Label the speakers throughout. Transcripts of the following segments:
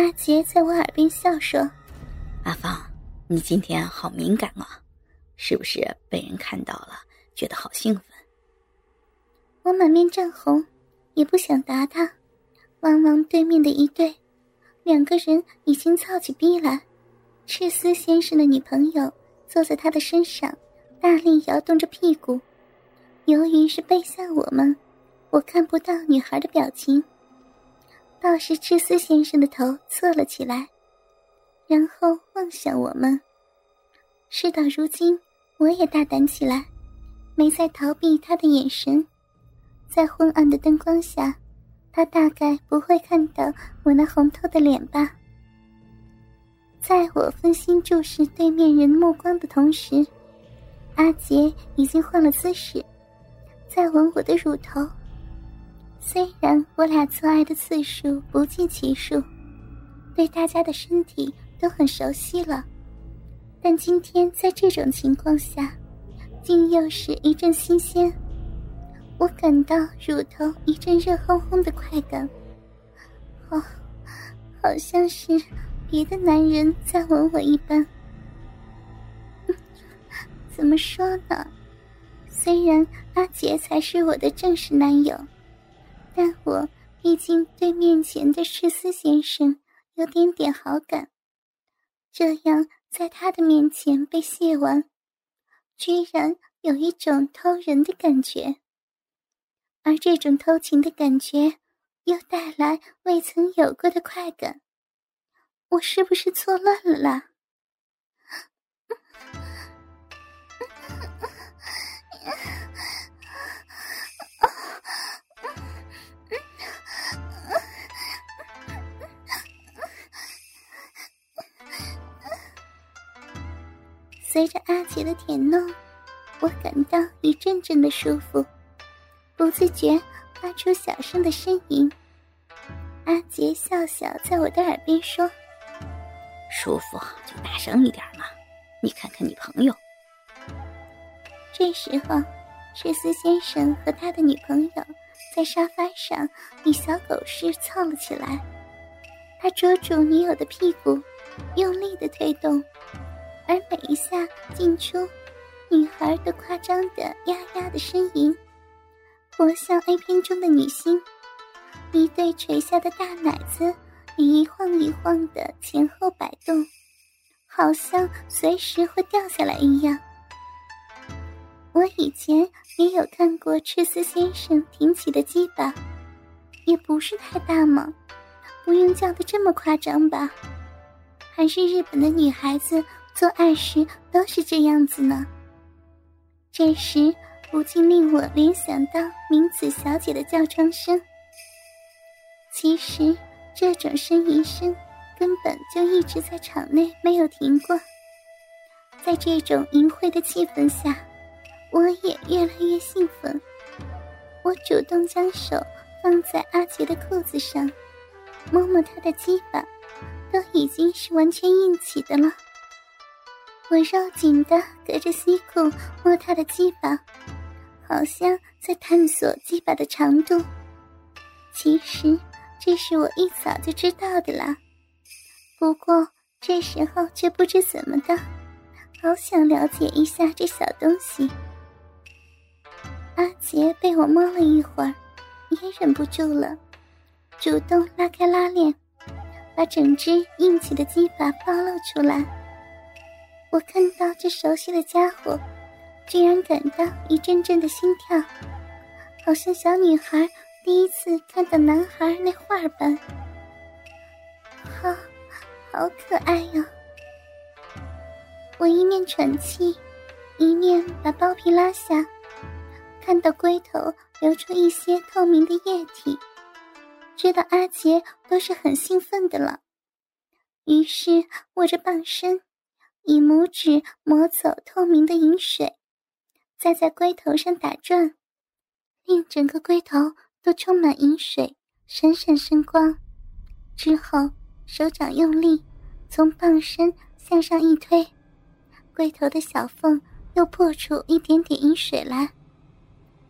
Speaker 1: 阿杰在我耳边笑说：“
Speaker 2: 阿芳，你今天好敏感啊，是不是被人看到了，觉得好兴奋？”
Speaker 1: 我满面涨红，也不想答他。望望对面的一对，两个人已经操起逼来。赤丝先生的女朋友坐在他的身上，大力摇动着屁股。由于是背向我们，我看不到女孩的表情。倒是赤丝先生的头侧了起来，然后望向我们。事到如今，我也大胆起来，没再逃避他的眼神。在昏暗的灯光下，他大概不会看到我那红透的脸吧。在我分心注视对面人目光的同时，阿杰已经换了姿势，在吻我的乳头。虽然我俩做爱的次数不计其数，对大家的身体都很熟悉了，但今天在这种情况下，竟又是一阵新鲜。我感到乳头一阵热烘烘的快感，好，好像是。别的男人在吻我一般，怎么说呢？虽然阿杰才是我的正式男友，但我毕竟对面前的赤司先生有点点好感。这样在他的面前被亵玩，居然有一种偷人的感觉，而这种偷情的感觉又带来未曾有过的快感。我是不是错乱了？随着阿杰的舔弄，我感到一阵阵的舒服，不自觉发出小声的呻吟。阿杰笑笑，在我的耳边说。
Speaker 2: 舒服就大声一点嘛！你看看你朋友。
Speaker 1: 这时候，赤司先生和他的女朋友在沙发上与小狗似凑了起来。他捉住女友的屁股，用力的推动，而每一下进出，女孩都夸张的呀呀的呻吟，活像 A 片中的女星。一对垂下的大奶子。一晃一晃的前后摆动，好像随时会掉下来一样。我以前也有看过赤丝先生挺起的鸡巴，也不是太大嘛，不用叫的这么夸张吧？还是日本的女孩子做爱时都是这样子呢？这时不禁令我联想到明子小姐的叫床声。其实。这种呻吟声根本就一直在场内没有停过。在这种淫秽的气氛下，我也越来越兴奋。我主动将手放在阿杰的裤子上，摸摸他的鸡巴，都已经是完全硬起的了。我绕紧的隔着西裤摸他的鸡巴，好像在探索鸡巴的长度。其实。这是我一早就知道的啦，不过这时候却不知怎么的，好想了解一下这小东西。阿杰被我摸了一会儿，也忍不住了，主动拉开拉链，把整只硬起的鸡巴暴露出来。我看到这熟悉的家伙，居然感到一阵阵的心跳，好像小女孩。第一次看到男孩那画般，好，好可爱呀！我一面喘气，一面把包皮拉下，看到龟头流出一些透明的液体，知道阿杰都是很兴奋的了。于是握着棒身，以拇指抹走透明的饮水，再在龟头上打转，令整个龟头。都充满饮水，闪闪生光。之后，手掌用力，从棒身向上一推，龟头的小缝又破出一点点饮水来。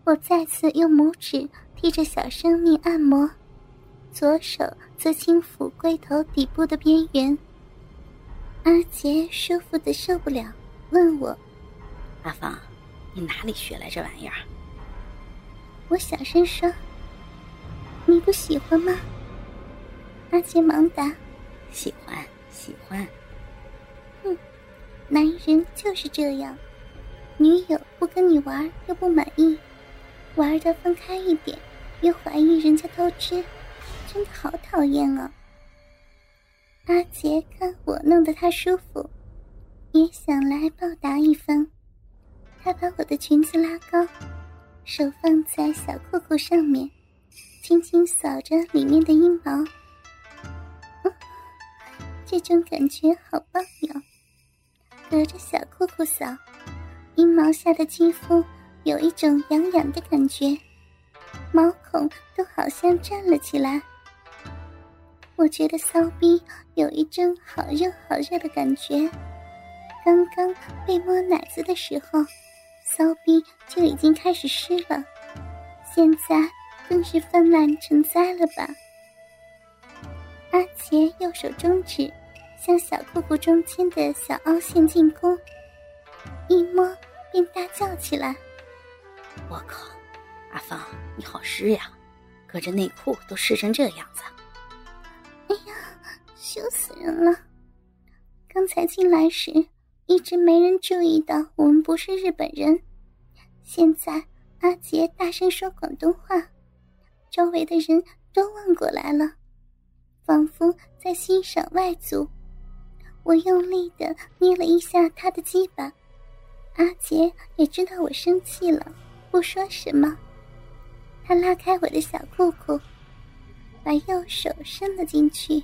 Speaker 1: 我再次用拇指替着小生命按摩，左手则轻抚龟头底部的边缘。阿杰舒服的受不了，问我：“
Speaker 2: 阿芳，你哪里学来这玩意儿？”
Speaker 1: 我小声说：“你不喜欢吗？”阿杰忙答：“
Speaker 2: 喜欢，喜欢。”
Speaker 1: 哼，男人就是这样，女友不跟你玩又不满意，玩的分开一点又怀疑人家偷吃，真的好讨厌啊！阿杰看我弄得他舒服，也想来报答一番。他把我的裙子拉高，手放在小裤裤上面，轻轻扫着里面的阴毛。这种感觉好棒哟！隔着小裤裤扫，阴毛下的肌肤有一种痒痒的感觉，毛孔都好像站了起来。我觉得骚逼有一阵好热好热的感觉，刚刚被摸奶子的时候，骚逼就已经开始湿了，现在更是泛滥成灾了吧？阿杰右手中指向小裤裤中间的小凹陷进攻，一摸便大叫起来：“
Speaker 2: 我靠，阿芳你好湿呀，隔着内裤都湿成这样子。”
Speaker 1: 羞死人了！刚才进来时一直没人注意到我们不是日本人，现在阿杰大声说广东话，周围的人都望过来了，仿佛在欣赏外族。我用力的捏了一下他的鸡巴，阿杰也知道我生气了，不说什么。他拉开我的小裤裤。把右手伸了进去，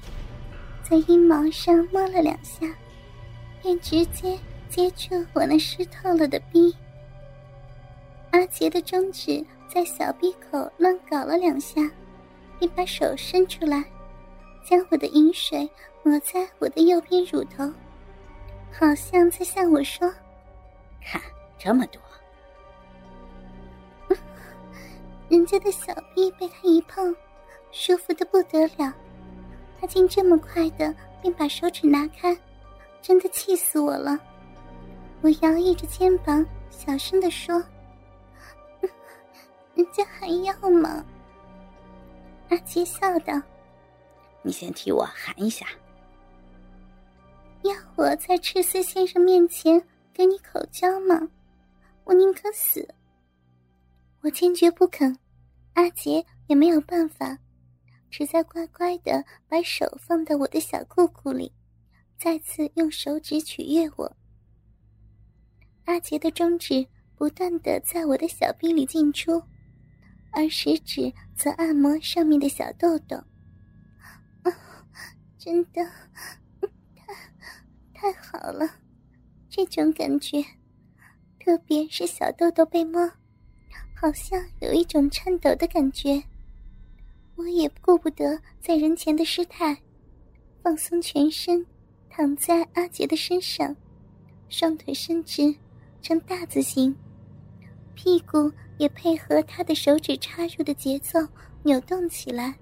Speaker 1: 在阴毛上摸了两下，便直接接住我那湿透了的逼。阿杰的中指在小逼口乱搞了两下，便把手伸出来，将我的饮水抹在我的右边乳头，好像在向我说：“
Speaker 2: 看这么多。”
Speaker 1: 人家的小臂被他一碰。舒服的不得了，他竟这么快的便把手指拿开，真的气死我了。我摇曳着肩膀，小声的说：“ 人家还要吗？”阿杰笑道：“
Speaker 2: 你先替我喊一下。”
Speaker 1: 要我在赤丝先生面前给你口交吗？我宁可死。我坚决不肯，阿杰也没有办法。只在乖乖的把手放到我的小裤裤里，再次用手指取悦我。阿杰的中指不断的在我的小臂里进出，而食指则按摩上面的小豆豆。真的，太太好了，这种感觉，特别是小豆豆被摸，好像有一种颤抖的感觉。我也顾不得在人前的失态，放松全身，躺在阿杰的身上，双腿伸直成大字形，屁股也配合他的手指插入的节奏扭动起来，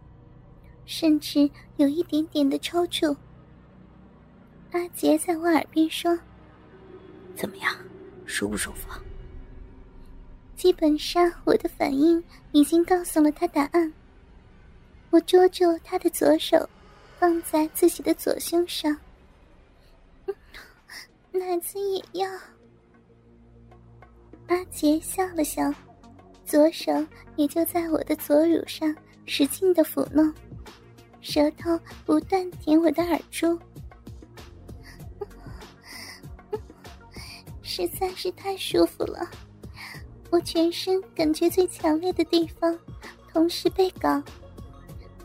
Speaker 1: 甚至有一点点的抽搐。阿杰在我耳边说：“
Speaker 2: 怎么样，舒不舒服？”
Speaker 1: 基本上，我的反应已经告诉了他答案。我捉住他的左手，放在自己的左胸上。奶子也要。阿杰笑了笑，左手也就在我的左乳上使劲的抚弄，舌头不断舔我的耳珠，实在是太舒服了。我全身感觉最强烈的地方，同时被搞。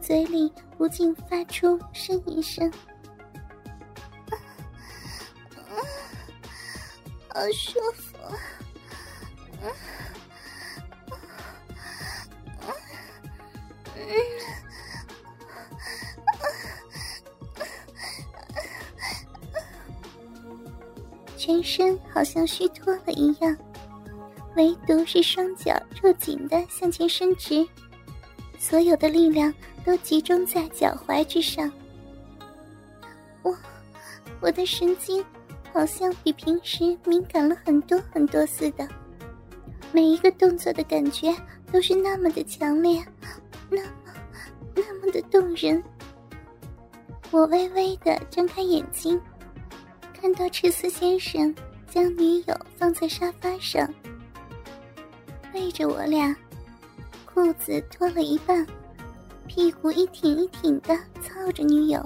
Speaker 1: 嘴里不禁发出呻吟声，好舒服。全身好像虚脱了一样，唯独是双脚肉紧的向前伸直，所有的力量。都集中在脚踝之上。我，我的神经好像比平时敏感了很多很多似的，每一个动作的感觉都是那么的强烈，那么，那么的动人。我微微的睁开眼睛，看到赤斯先生将女友放在沙发上，背着我俩，裤子脱了一半，屁股一挺一挺的操着女友。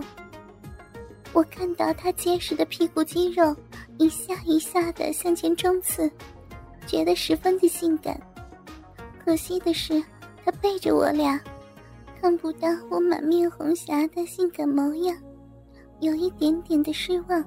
Speaker 1: 我看到他结实的屁股肌肉一下一下的向前冲刺，觉得十分的性感。可惜的是，他背着我俩。看不到我满面红霞的性感模样，有一点点的失望。